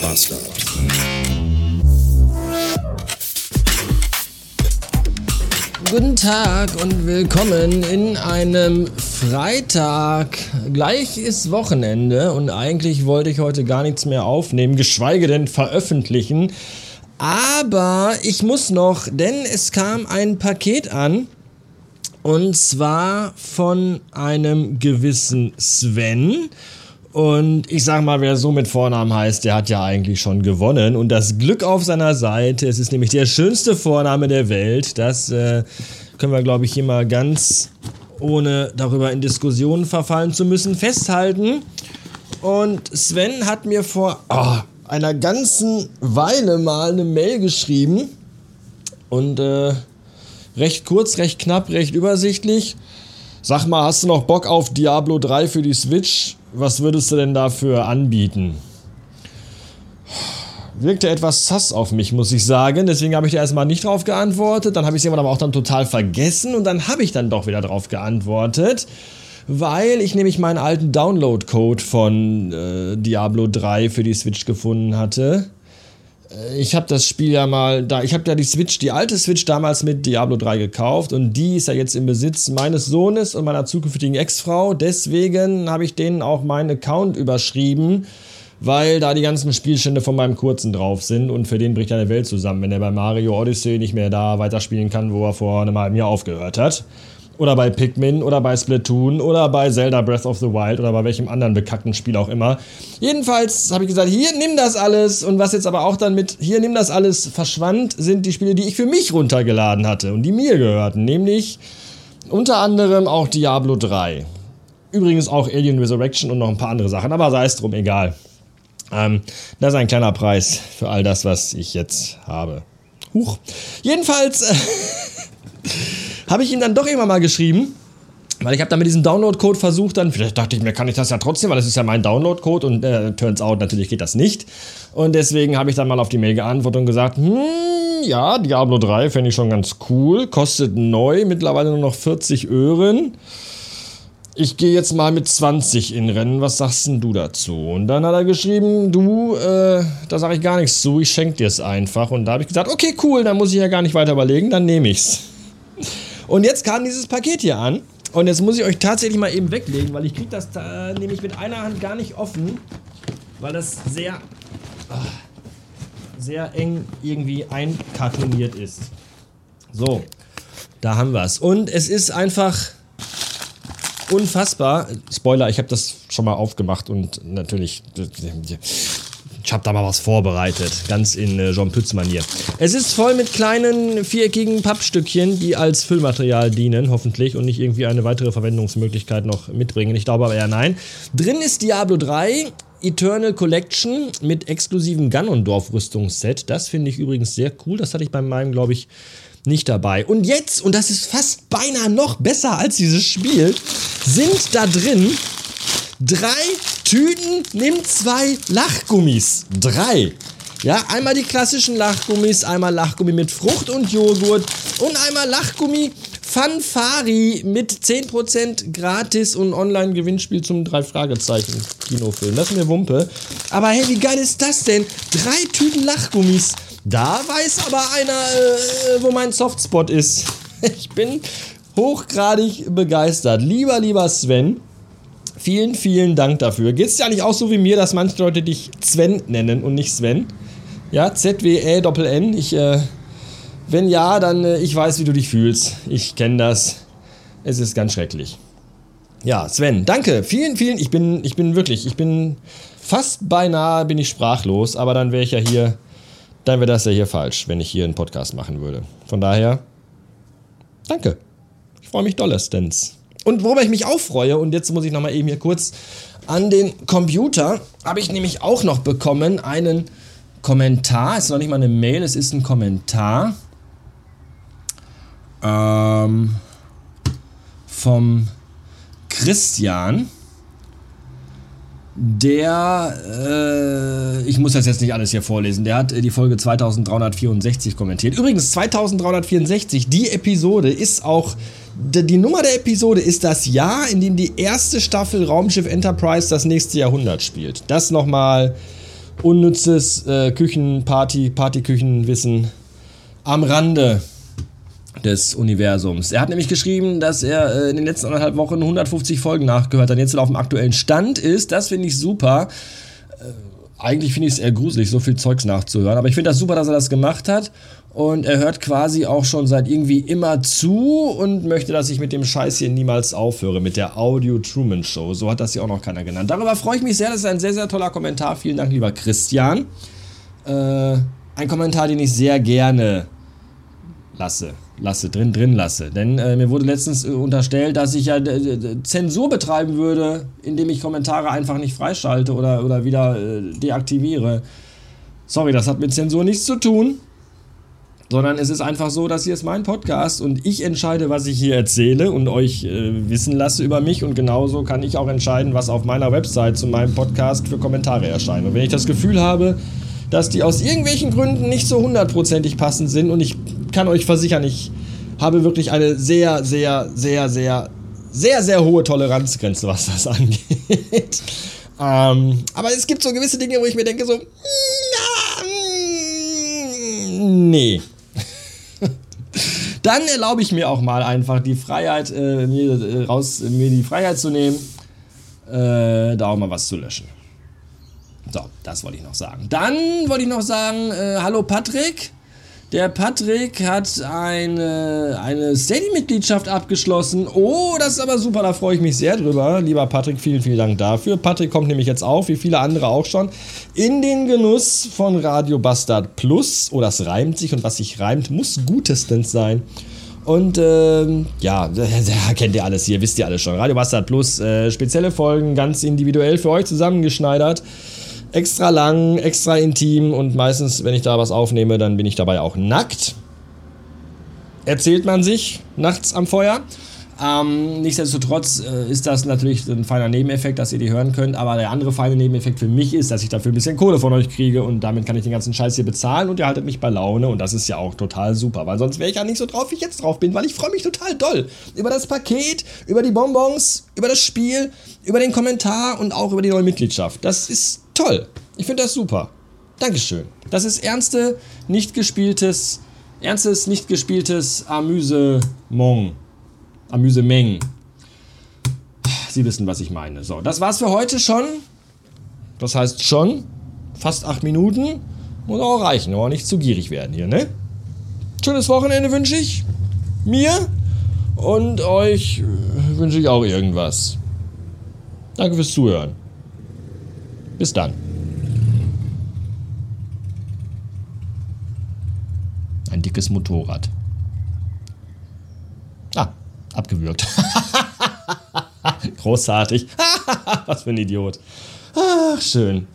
Podcaster. Guten Tag und willkommen in einem Freitag. Gleich ist Wochenende und eigentlich wollte ich heute gar nichts mehr aufnehmen, geschweige denn veröffentlichen. Aber ich muss noch, denn es kam ein Paket an. Und zwar von einem gewissen Sven. Und ich sag mal, wer so mit Vornamen heißt, der hat ja eigentlich schon gewonnen. Und das Glück auf seiner Seite. Es ist nämlich der schönste Vorname der Welt. Das äh, können wir, glaube ich, hier mal ganz ohne darüber in Diskussionen verfallen zu müssen, festhalten. Und Sven hat mir vor, oh, einer ganzen Weile mal eine Mail geschrieben und äh, recht kurz, recht knapp, recht übersichtlich. Sag mal, hast du noch Bock auf Diablo 3 für die Switch? Was würdest du denn dafür anbieten? Wirkte etwas sass auf mich, muss ich sagen. Deswegen habe ich da erstmal nicht drauf geantwortet. Dann habe ich es aber auch dann total vergessen und dann habe ich dann doch wieder drauf geantwortet weil ich nämlich meinen alten Download-Code von äh, Diablo 3 für die Switch gefunden hatte. Äh, ich habe das Spiel ja mal da, ich habe ja die Switch, die alte Switch damals mit Diablo 3 gekauft und die ist ja jetzt im Besitz meines Sohnes und meiner zukünftigen Ex-Frau. Deswegen habe ich denen auch meinen Account überschrieben, weil da die ganzen Spielstände von meinem Kurzen drauf sind und für den bricht eine Welt zusammen, wenn er bei Mario Odyssey nicht mehr da weiterspielen kann, wo er vor einem halben Jahr aufgehört hat oder bei Pikmin oder bei Splatoon oder bei Zelda Breath of the Wild oder bei welchem anderen bekackten Spiel auch immer. Jedenfalls habe ich gesagt, hier nimm das alles und was jetzt aber auch dann mit hier nimm das alles verschwand, sind die Spiele, die ich für mich runtergeladen hatte und die mir gehörten, nämlich unter anderem auch Diablo 3. Übrigens auch Alien Resurrection und noch ein paar andere Sachen, aber sei es drum, egal. Ähm, das ist ein kleiner Preis für all das, was ich jetzt habe. Huch. Jedenfalls. habe ich ihm dann doch immer mal geschrieben. Weil ich habe dann mit diesem Download-Code versucht, dann, vielleicht dachte ich mir, kann ich das ja trotzdem, weil das ist ja mein Download-Code und äh, turns out, natürlich geht das nicht. Und deswegen habe ich dann mal auf die Mail geantwortet und gesagt, hm, ja, Diablo 3 fände ich schon ganz cool, kostet neu, mittlerweile nur noch 40 Öhren. Ich gehe jetzt mal mit 20 in Rennen, was sagst denn du dazu? Und dann hat er geschrieben, du, äh, da sage ich gar nichts zu, ich schenke dir es einfach. Und da habe ich gesagt, okay, cool, dann muss ich ja gar nicht weiter überlegen, dann nehme ich's. Und jetzt kam dieses Paket hier an. Und jetzt muss ich euch tatsächlich mal eben weglegen, weil ich kriege das da nämlich mit einer Hand gar nicht offen, weil das sehr, ach, sehr eng irgendwie einkartoniert ist. So, da haben wir es. Und es ist einfach unfassbar. Spoiler, ich habe das schon mal aufgemacht und natürlich ich habe da mal was vorbereitet, ganz in äh, Jean Pütz-Manier. Es ist voll mit kleinen viereckigen Pappstückchen, die als Füllmaterial dienen, hoffentlich, und nicht irgendwie eine weitere Verwendungsmöglichkeit noch mitbringen. Ich glaube aber eher nein. Drin ist Diablo 3, Eternal Collection mit exklusivem Ganondorf-Rüstungsset. Das finde ich übrigens sehr cool. Das hatte ich bei meinem, glaube ich, nicht dabei. Und jetzt, und das ist fast beinahe noch besser als dieses Spiel, sind da drin drei Tüten, nimm zwei Lachgummis. Drei. Ja, einmal die klassischen Lachgummis, einmal Lachgummi mit Frucht und Joghurt und einmal Lachgummi Fanfari mit 10% gratis und Online-Gewinnspiel zum drei Fragezeichen Kinofilm. Das ist mir Wumpe. Aber hey, wie geil ist das denn? Drei Tüten Lachgummis. Da weiß aber einer, äh, wo mein Softspot ist. Ich bin hochgradig begeistert. Lieber, lieber Sven, Vielen, vielen Dank dafür. Geht es ja nicht auch so wie mir, dass manche Leute dich Sven nennen und nicht Sven? Ja, Z-W-E-Doppel-N. Ich, äh, wenn ja, dann äh, ich weiß, wie du dich fühlst. Ich kenne das. Es ist ganz schrecklich. Ja, Sven, danke. Vielen, vielen. Ich bin, ich bin wirklich, ich bin fast beinahe bin ich sprachlos, aber dann wäre ich ja hier, dann wäre das ja hier falsch, wenn ich hier einen Podcast machen würde. Von daher, danke. Ich freue mich dollestens. Und worüber ich mich auch freue, und jetzt muss ich nochmal eben hier kurz an den Computer, habe ich nämlich auch noch bekommen einen Kommentar. Es ist noch nicht mal eine Mail, es ist ein Kommentar. Ähm, vom Christian der, äh, ich muss das jetzt nicht alles hier vorlesen, der hat äh, die Folge 2364 kommentiert. Übrigens, 2364, die Episode ist auch, die Nummer der Episode ist das Jahr, in dem die erste Staffel Raumschiff Enterprise das nächste Jahrhundert spielt. Das nochmal unnützes äh, Küchen, Party, Partyküchenwissen am Rande des Universums. Er hat nämlich geschrieben, dass er äh, in den letzten anderthalb Wochen 150 Folgen nachgehört hat, jetzt auf dem aktuellen Stand ist. Das finde ich super. Äh, eigentlich finde ich es eher gruselig, so viel Zeugs nachzuhören. Aber ich finde das super, dass er das gemacht hat. Und er hört quasi auch schon seit irgendwie immer zu und möchte, dass ich mit dem Scheiß hier niemals aufhöre, mit der Audio Truman Show. So hat das hier auch noch keiner genannt. Darüber freue ich mich sehr. Das ist ein sehr, sehr toller Kommentar. Vielen Dank, lieber Christian. Äh, ein Kommentar, den ich sehr gerne lasse lasse, drin, drin lasse. Denn äh, mir wurde letztens äh, unterstellt, dass ich ja äh, Zensur betreiben würde, indem ich Kommentare einfach nicht freischalte oder, oder wieder äh, deaktiviere. Sorry, das hat mit Zensur nichts zu tun. Sondern es ist einfach so, dass hier ist mein Podcast und ich entscheide, was ich hier erzähle und euch äh, wissen lasse über mich. Und genauso kann ich auch entscheiden, was auf meiner Website zu meinem Podcast für Kommentare erscheinen. Und wenn ich das Gefühl habe, dass die aus irgendwelchen Gründen nicht so hundertprozentig passend sind und ich kann euch versichern, ich habe wirklich eine sehr, sehr, sehr, sehr, sehr, sehr hohe Toleranzgrenze, was das angeht. ähm, aber es gibt so gewisse Dinge, wo ich mir denke so, na, nee. Dann erlaube ich mir auch mal einfach die Freiheit, äh, mir, äh, raus, mir die Freiheit zu nehmen, äh, da auch mal was zu löschen. So, das wollte ich noch sagen. Dann wollte ich noch sagen, äh, hallo Patrick. Der Patrick hat eine, eine Steady-Mitgliedschaft abgeschlossen. Oh, das ist aber super, da freue ich mich sehr drüber. Lieber Patrick, vielen, vielen Dank dafür. Patrick kommt nämlich jetzt auch, wie viele andere auch schon, in den Genuss von Radio Bastard Plus. Oh, das reimt sich und was sich reimt, muss gutestens sein. Und ähm, ja, kennt ihr alles hier, wisst ihr alles schon. Radio Bastard Plus, äh, spezielle Folgen, ganz individuell für euch zusammengeschneidert extra lang, extra intim und meistens, wenn ich da was aufnehme, dann bin ich dabei auch nackt. Erzählt man sich nachts am Feuer. Ähm, nichtsdestotrotz äh, ist das natürlich ein feiner Nebeneffekt, dass ihr die hören könnt, aber der andere feine Nebeneffekt für mich ist, dass ich dafür ein bisschen Kohle von euch kriege und damit kann ich den ganzen Scheiß hier bezahlen und ihr haltet mich bei Laune und das ist ja auch total super, weil sonst wäre ich ja nicht so drauf, wie ich jetzt drauf bin, weil ich freue mich total doll über das Paket, über die Bonbons, über das Spiel, über den Kommentar und auch über die neue Mitgliedschaft. Das ist toll. Ich finde das super. Dankeschön. Das ist ernste, nicht gespieltes, ernstes, nicht gespieltes Amüsemong. Amüsemeng. Sie wissen, was ich meine. So, das war's für heute schon. Das heißt schon fast acht Minuten. Muss auch reichen, aber nicht zu gierig werden hier, ne? Schönes Wochenende wünsche ich mir und euch wünsche ich auch irgendwas. Danke fürs Zuhören. Bis dann. Ein dickes Motorrad. Ah, abgewürgt. Großartig. Was für ein Idiot. Ach, schön.